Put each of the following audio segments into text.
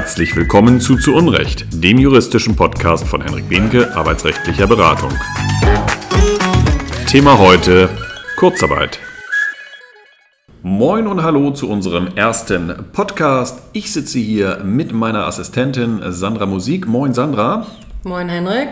Herzlich willkommen zu Zu Unrecht, dem juristischen Podcast von Henrik Behnke, arbeitsrechtlicher Beratung. Thema heute Kurzarbeit. Moin und hallo zu unserem ersten Podcast. Ich sitze hier mit meiner Assistentin Sandra Musik. Moin Sandra. Moin Henrik.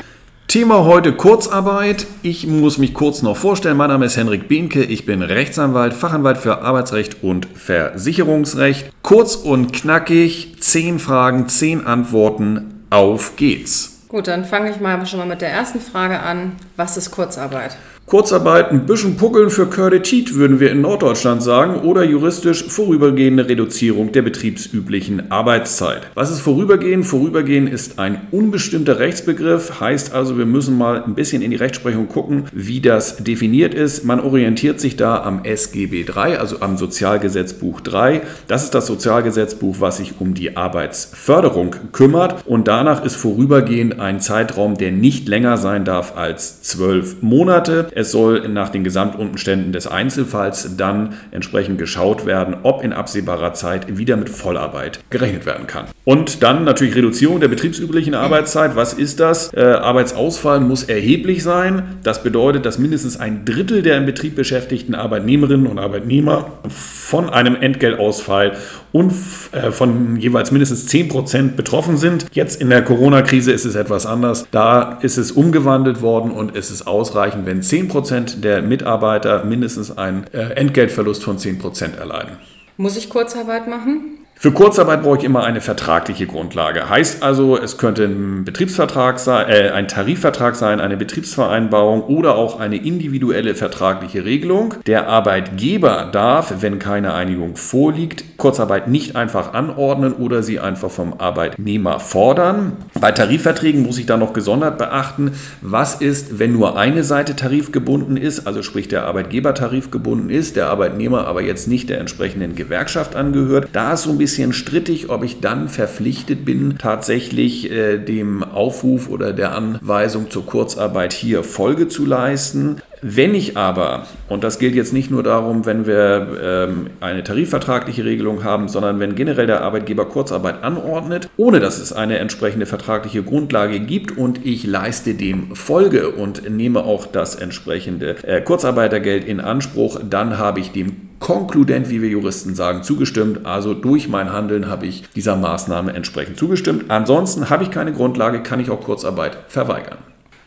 Thema heute Kurzarbeit. Ich muss mich kurz noch vorstellen. Mein Name ist Henrik Behnke. Ich bin Rechtsanwalt, Fachanwalt für Arbeitsrecht und Versicherungsrecht. Kurz und knackig, zehn Fragen, zehn Antworten. Auf geht's. Gut, dann fange ich mal schon mal mit der ersten Frage an. Was ist Kurzarbeit? Kurzarbeit ein bisschen Puckeln für Kördetit, würden wir in Norddeutschland sagen, oder juristisch vorübergehende Reduzierung der betriebsüblichen Arbeitszeit. Was ist vorübergehend? Vorübergehend ist ein unbestimmter Rechtsbegriff, heißt also, wir müssen mal ein bisschen in die Rechtsprechung gucken, wie das definiert ist. Man orientiert sich da am SGB 3, also am Sozialgesetzbuch 3. Das ist das Sozialgesetzbuch, was sich um die Arbeitsförderung kümmert und danach ist vorübergehend ein Zeitraum, der nicht länger sein darf als zwölf Monate. Es soll nach den Gesamtumständen des Einzelfalls dann entsprechend geschaut werden, ob in absehbarer Zeit wieder mit Vollarbeit gerechnet werden kann. Und dann natürlich Reduzierung der betriebsüblichen Arbeitszeit. Was ist das? Äh, Arbeitsausfall muss erheblich sein. Das bedeutet, dass mindestens ein Drittel der im Betrieb beschäftigten Arbeitnehmerinnen und Arbeitnehmer von einem Entgeltausfall und äh, von jeweils mindestens 10 Prozent betroffen sind. Jetzt in der Corona-Krise ist es etwas anders. Da ist es umgewandelt worden und es ist ausreichend, wenn 10 Prozent der Mitarbeiter mindestens einen äh, Entgeltverlust von 10 Prozent erleiden. Muss ich Kurzarbeit machen? Für Kurzarbeit brauche ich immer eine vertragliche Grundlage. Heißt also, es könnte ein Betriebsvertrag sein, äh, ein Tarifvertrag sein, eine Betriebsvereinbarung oder auch eine individuelle vertragliche Regelung. Der Arbeitgeber darf, wenn keine Einigung vorliegt, Kurzarbeit nicht einfach anordnen oder sie einfach vom Arbeitnehmer fordern. Bei Tarifverträgen muss ich da noch gesondert beachten, was ist, wenn nur eine Seite tarifgebunden ist, also sprich der Arbeitgeber tarifgebunden ist, der Arbeitnehmer aber jetzt nicht der entsprechenden Gewerkschaft angehört. Da ist so ein bisschen bisschen strittig, ob ich dann verpflichtet bin, tatsächlich äh, dem Aufruf oder der Anweisung zur Kurzarbeit hier Folge zu leisten. Wenn ich aber, und das gilt jetzt nicht nur darum, wenn wir ähm, eine tarifvertragliche Regelung haben, sondern wenn generell der Arbeitgeber Kurzarbeit anordnet, ohne dass es eine entsprechende vertragliche Grundlage gibt und ich leiste dem Folge und nehme auch das entsprechende äh, Kurzarbeitergeld in Anspruch, dann habe ich dem konkludent, wie wir Juristen sagen, zugestimmt. Also durch mein Handeln habe ich dieser Maßnahme entsprechend zugestimmt. Ansonsten habe ich keine Grundlage, kann ich auch Kurzarbeit verweigern.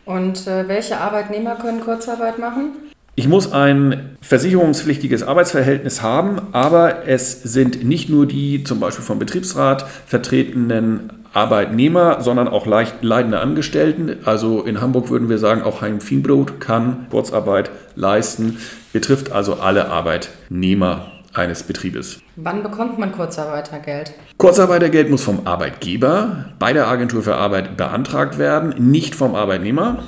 Und äh, welche Arbeitnehmer können Kurzarbeit machen? Ich muss ein versicherungspflichtiges Arbeitsverhältnis haben, aber es sind nicht nur die zum Beispiel vom Betriebsrat vertretenen Arbeitnehmer, sondern auch leicht leidende Angestellten. Also in Hamburg würden wir sagen, auch Heim Fienbrot kann Kurzarbeit leisten, betrifft also alle Arbeitnehmer eines Betriebes. Wann bekommt man Kurzarbeitergeld? Kurzarbeitergeld muss vom Arbeitgeber bei der Agentur für Arbeit beantragt werden, nicht vom Arbeitnehmer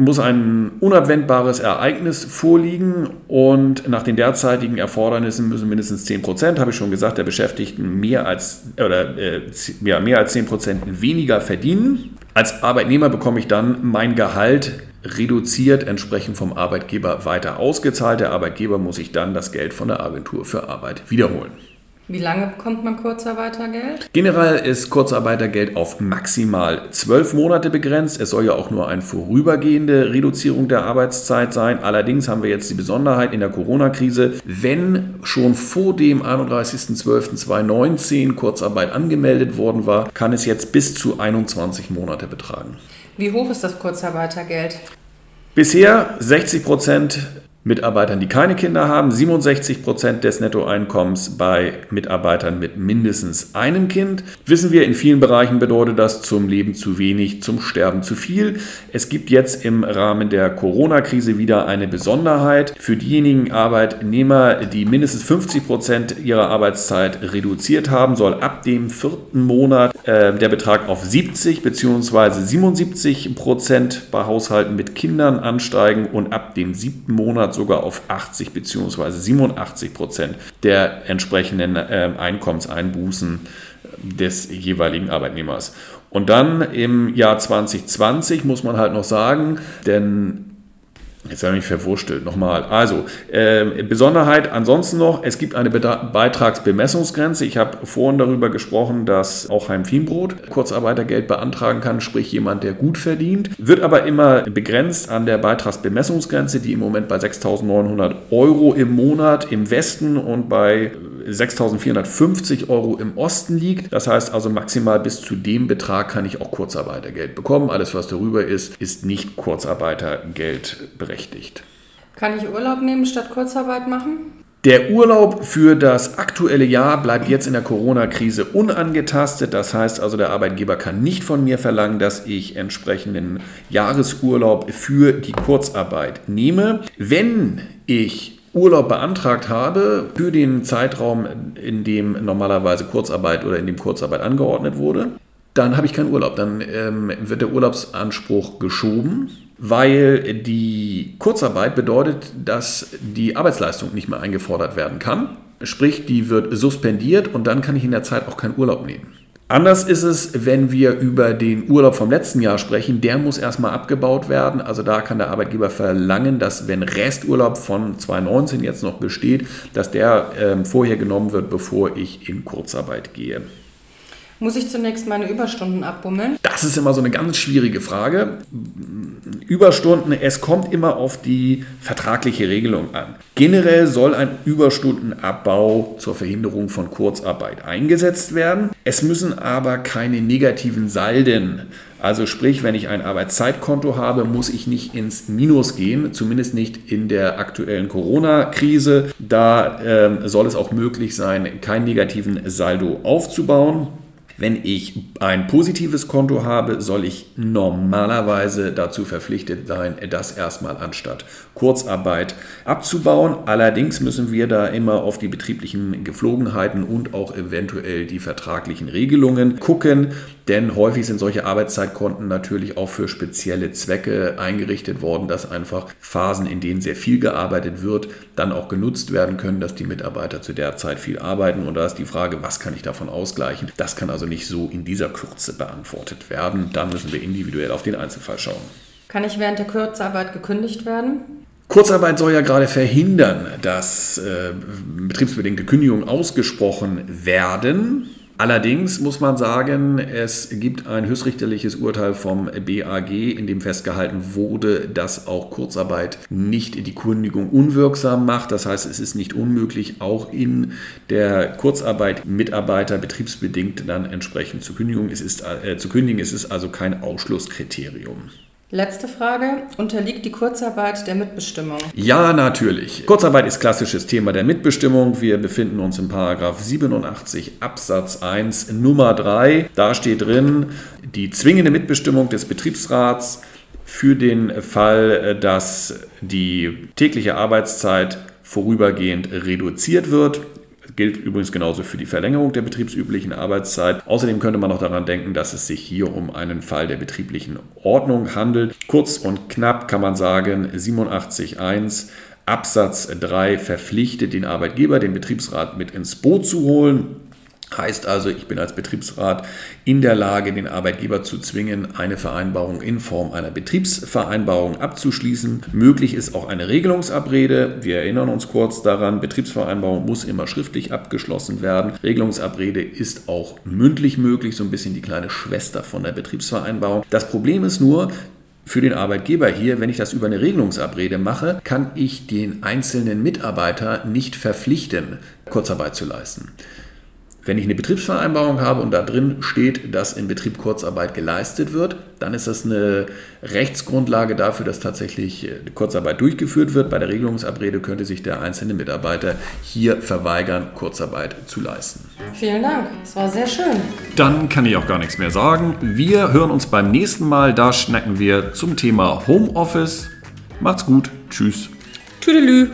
muss ein unabwendbares Ereignis vorliegen und nach den derzeitigen Erfordernissen müssen mindestens 10 Prozent, habe ich schon gesagt, der Beschäftigten mehr als, oder, äh, ja, mehr als 10 Prozent weniger verdienen. Als Arbeitnehmer bekomme ich dann mein Gehalt reduziert entsprechend vom Arbeitgeber weiter ausgezahlt. Der Arbeitgeber muss sich dann das Geld von der Agentur für Arbeit wiederholen. Wie lange bekommt man Kurzarbeitergeld? Generell ist Kurzarbeitergeld auf maximal zwölf Monate begrenzt. Es soll ja auch nur eine vorübergehende Reduzierung der Arbeitszeit sein. Allerdings haben wir jetzt die Besonderheit in der Corona-Krise, wenn schon vor dem 31.12.2019 Kurzarbeit angemeldet worden war, kann es jetzt bis zu 21 Monate betragen. Wie hoch ist das Kurzarbeitergeld? Bisher 60 Prozent Mitarbeitern, die keine Kinder haben, 67 Prozent des Nettoeinkommens bei Mitarbeitern mit mindestens einem Kind. Wissen wir, in vielen Bereichen bedeutet das zum Leben zu wenig, zum Sterben zu viel. Es gibt jetzt im Rahmen der Corona-Krise wieder eine Besonderheit. Für diejenigen Arbeitnehmer, die mindestens 50 Prozent ihrer Arbeitszeit reduziert haben, soll ab dem vierten Monat äh, der Betrag auf 70 bzw. 77 Prozent bei Haushalten mit Kindern ansteigen und ab dem siebten Monat Monat sogar auf 80 bzw. 87 Prozent der entsprechenden äh, Einkommenseinbußen des jeweiligen Arbeitnehmers. Und dann im Jahr 2020 muss man halt noch sagen, denn Jetzt habe ich mich verwurstelt. Nochmal. Also, äh, Besonderheit ansonsten noch, es gibt eine Beitragsbemessungsgrenze. Ich habe vorhin darüber gesprochen, dass auch Heim Fienbrot Kurzarbeitergeld beantragen kann, sprich jemand, der gut verdient. Wird aber immer begrenzt an der Beitragsbemessungsgrenze, die im Moment bei 6.900 Euro im Monat im Westen und bei 6.450 Euro im Osten liegt. Das heißt also maximal bis zu dem Betrag kann ich auch Kurzarbeitergeld bekommen. Alles, was darüber ist, ist nicht Kurzarbeitergeld berechtigt. Kann ich Urlaub nehmen statt Kurzarbeit machen? Der Urlaub für das aktuelle Jahr bleibt jetzt in der Corona-Krise unangetastet. Das heißt also, der Arbeitgeber kann nicht von mir verlangen, dass ich entsprechenden Jahresurlaub für die Kurzarbeit nehme. Wenn ich Urlaub beantragt habe für den Zeitraum, in dem normalerweise Kurzarbeit oder in dem Kurzarbeit angeordnet wurde, dann habe ich keinen Urlaub. Dann ähm, wird der Urlaubsanspruch geschoben weil die Kurzarbeit bedeutet, dass die Arbeitsleistung nicht mehr eingefordert werden kann. Sprich, die wird suspendiert und dann kann ich in der Zeit auch keinen Urlaub nehmen. Anders ist es, wenn wir über den Urlaub vom letzten Jahr sprechen. Der muss erstmal abgebaut werden. Also da kann der Arbeitgeber verlangen, dass wenn Resturlaub von 2019 jetzt noch besteht, dass der äh, vorher genommen wird, bevor ich in Kurzarbeit gehe. Muss ich zunächst meine Überstunden abbummeln? Das ist immer so eine ganz schwierige Frage. Überstunden, es kommt immer auf die vertragliche Regelung an. Generell soll ein Überstundenabbau zur Verhinderung von Kurzarbeit eingesetzt werden. Es müssen aber keine negativen Salden also sprich, wenn ich ein Arbeitszeitkonto habe, muss ich nicht ins Minus gehen, zumindest nicht in der aktuellen Corona-Krise. Da ähm, soll es auch möglich sein, keinen negativen Saldo aufzubauen. Wenn ich ein positives Konto habe, soll ich normalerweise dazu verpflichtet sein, das erstmal anstatt Kurzarbeit abzubauen. Allerdings müssen wir da immer auf die betrieblichen Geflogenheiten und auch eventuell die vertraglichen Regelungen gucken, denn häufig sind solche Arbeitszeitkonten natürlich auch für spezielle Zwecke eingerichtet worden, dass einfach Phasen, in denen sehr viel gearbeitet wird, dann auch genutzt werden können, dass die Mitarbeiter zu der Zeit viel arbeiten. Und da ist die Frage, was kann ich davon ausgleichen? Das kann also nicht so in dieser Kürze beantwortet werden. Da müssen wir individuell auf den Einzelfall schauen. Kann ich während der Kurzarbeit gekündigt werden? Kurzarbeit soll ja gerade verhindern, dass äh, betriebsbedingte Kündigungen ausgesprochen werden. Allerdings muss man sagen, es gibt ein höchstrichterliches Urteil vom BAG, in dem festgehalten wurde, dass auch Kurzarbeit nicht die Kündigung unwirksam macht. Das heißt, es ist nicht unmöglich, auch in der Kurzarbeit Mitarbeiter betriebsbedingt dann entsprechend zu, Kündigung. Es ist, äh, zu kündigen. Es ist also kein Ausschlusskriterium. Letzte Frage. Unterliegt die Kurzarbeit der Mitbestimmung? Ja, natürlich. Kurzarbeit ist klassisches Thema der Mitbestimmung. Wir befinden uns Paragraph 87 Absatz 1 Nummer 3. Da steht drin, die zwingende Mitbestimmung des Betriebsrats für den Fall, dass die tägliche Arbeitszeit vorübergehend reduziert wird gilt übrigens genauso für die Verlängerung der betriebsüblichen Arbeitszeit. Außerdem könnte man noch daran denken, dass es sich hier um einen Fall der betrieblichen Ordnung handelt. Kurz und knapp kann man sagen, 87.1 Absatz 3 verpflichtet den Arbeitgeber, den Betriebsrat mit ins Boot zu holen. Heißt also, ich bin als Betriebsrat in der Lage, den Arbeitgeber zu zwingen, eine Vereinbarung in Form einer Betriebsvereinbarung abzuschließen. Möglich ist auch eine Regelungsabrede. Wir erinnern uns kurz daran, Betriebsvereinbarung muss immer schriftlich abgeschlossen werden. Regelungsabrede ist auch mündlich möglich, so ein bisschen die kleine Schwester von der Betriebsvereinbarung. Das Problem ist nur, für den Arbeitgeber hier, wenn ich das über eine Regelungsabrede mache, kann ich den einzelnen Mitarbeiter nicht verpflichten, Kurzarbeit zu leisten. Wenn ich eine Betriebsvereinbarung habe und da drin steht, dass im Betrieb Kurzarbeit geleistet wird, dann ist das eine Rechtsgrundlage dafür, dass tatsächlich äh, Kurzarbeit durchgeführt wird. Bei der Regelungsabrede könnte sich der einzelne Mitarbeiter hier verweigern, Kurzarbeit zu leisten. Vielen Dank, es war sehr schön. Dann kann ich auch gar nichts mehr sagen. Wir hören uns beim nächsten Mal. Da schnacken wir zum Thema Homeoffice. Macht's gut. Tschüss. Tüdelü.